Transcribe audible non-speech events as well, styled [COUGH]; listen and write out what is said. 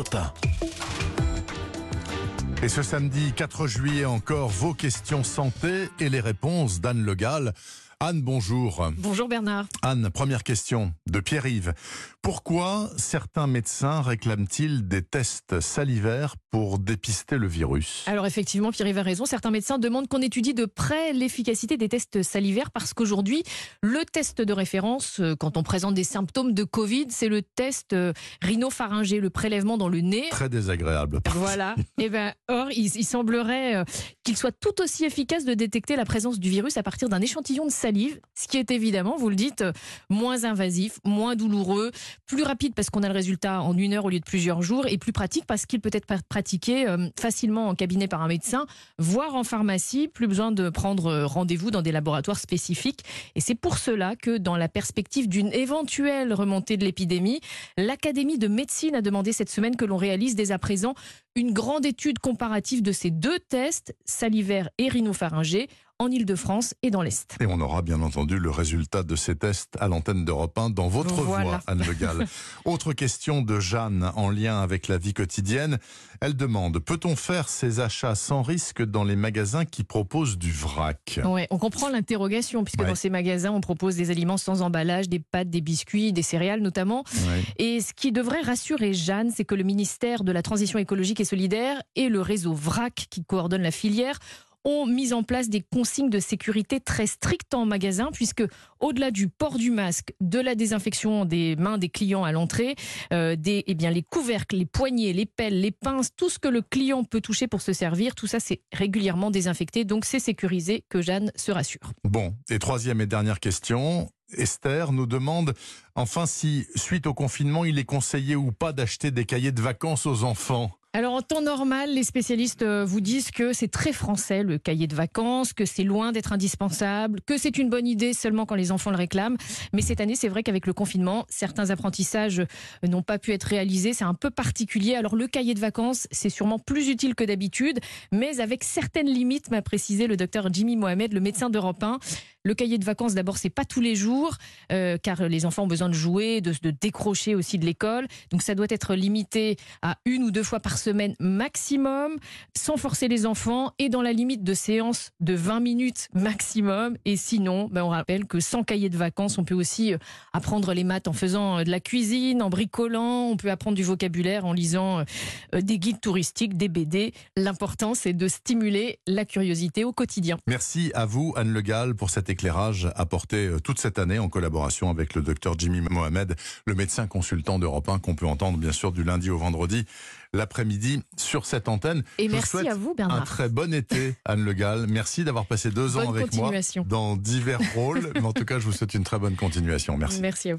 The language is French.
Europe 1. Et ce samedi 4 juillet encore, vos questions santé et les réponses d'Anne Legal. Anne, bonjour. Bonjour Bernard. Anne, première question de Pierre-Yves. Pourquoi certains médecins réclament-ils des tests salivaires pour dépister le virus? Alors effectivement, Pierre-Yves a raison. Certains médecins demandent qu'on étudie de près l'efficacité des tests salivaires parce qu'aujourd'hui, le test de référence, euh, quand on présente des symptômes de Covid, c'est le test euh, rhinopharyngé, le prélèvement dans le nez. Très désagréable. Voilà. Et ben, or, il, il semblerait euh, qu'il soit tout aussi efficace de détecter la présence du virus à partir d'un échantillon de salive ce qui est évidemment, vous le dites, moins invasif, moins douloureux, plus rapide parce qu'on a le résultat en une heure au lieu de plusieurs jours, et plus pratique parce qu'il peut être pratiqué euh, facilement en cabinet par un médecin, voire en pharmacie, plus besoin de prendre euh, rendez-vous dans des laboratoires spécifiques. Et c'est pour cela que, dans la perspective d'une éventuelle remontée de l'épidémie, l'Académie de médecine a demandé cette semaine que l'on réalise dès à présent une grande étude comparative de ces deux tests, salivaires et rhinopharyngés, en Ile-de-France et dans l'Est. Et on aura bien entendu le résultat de ces tests à l'antenne d'Europe 1 dans votre voix, Anne Le Gall. [LAUGHS] Autre question de Jeanne en lien avec la vie quotidienne. Elle demande peut-on faire ces achats sans risque dans les magasins qui proposent du vrac? Ouais, on comprend l'interrogation puisque dans ces magasins on propose des aliments sans emballage, des pâtes, des biscuits, des céréales notamment. Et ce qui devrait rassurer Jeanne, c'est que le ministère de la Transition écologique et solidaire et le réseau VRAC qui coordonne la filière ont mis en place des consignes de sécurité très strictes en magasin, puisque au-delà du port du masque, de la désinfection des mains des clients à l'entrée, euh, des, eh bien, les couvercles, les poignées, les pelles, les pinces, tout ce que le client peut toucher pour se servir, tout ça c'est régulièrement désinfecté, donc c'est sécurisé, que Jeanne se rassure. Bon, et troisième et dernière question, Esther nous demande enfin si, suite au confinement, il est conseillé ou pas d'acheter des cahiers de vacances aux enfants? Alors en temps normal, les spécialistes euh, vous disent que c'est très français le cahier de vacances, que c'est loin d'être indispensable, que c'est une bonne idée seulement quand les enfants le réclament. Mais cette année, c'est vrai qu'avec le confinement, certains apprentissages euh, n'ont pas pu être réalisés. C'est un peu particulier. Alors le cahier de vacances, c'est sûrement plus utile que d'habitude, mais avec certaines limites, m'a précisé le docteur Jimmy Mohamed, le médecin d'Europe 1. Le cahier de vacances, d'abord, c'est pas tous les jours, euh, car les enfants ont besoin de jouer, de, de décrocher aussi de l'école. Donc ça doit être limité à une ou deux fois par semaine maximum, sans forcer les enfants et dans la limite de séance de 20 minutes maximum. Et sinon, ben on rappelle que sans cahier de vacances, on peut aussi euh, apprendre les maths en faisant euh, de la cuisine, en bricolant, on peut apprendre du vocabulaire en lisant des guides touristiques, des BD. L'important, c'est de stimuler la curiosité au quotidien. Merci à vous, Anne Le Gall, pour cette éclairage apporté euh, toute cette année en collaboration avec le docteur Jimmy Mohamed, le médecin consultant d'Europe 1 qu'on peut entendre bien sûr du lundi au vendredi l'après-midi sur cette antenne. Et merci à vous Bernard. Un très bon été Anne Le Gall. Merci d'avoir passé deux ans avec moi dans divers rôles. Mais en tout cas, je vous souhaite une très bonne continuation. Merci. Merci à vous.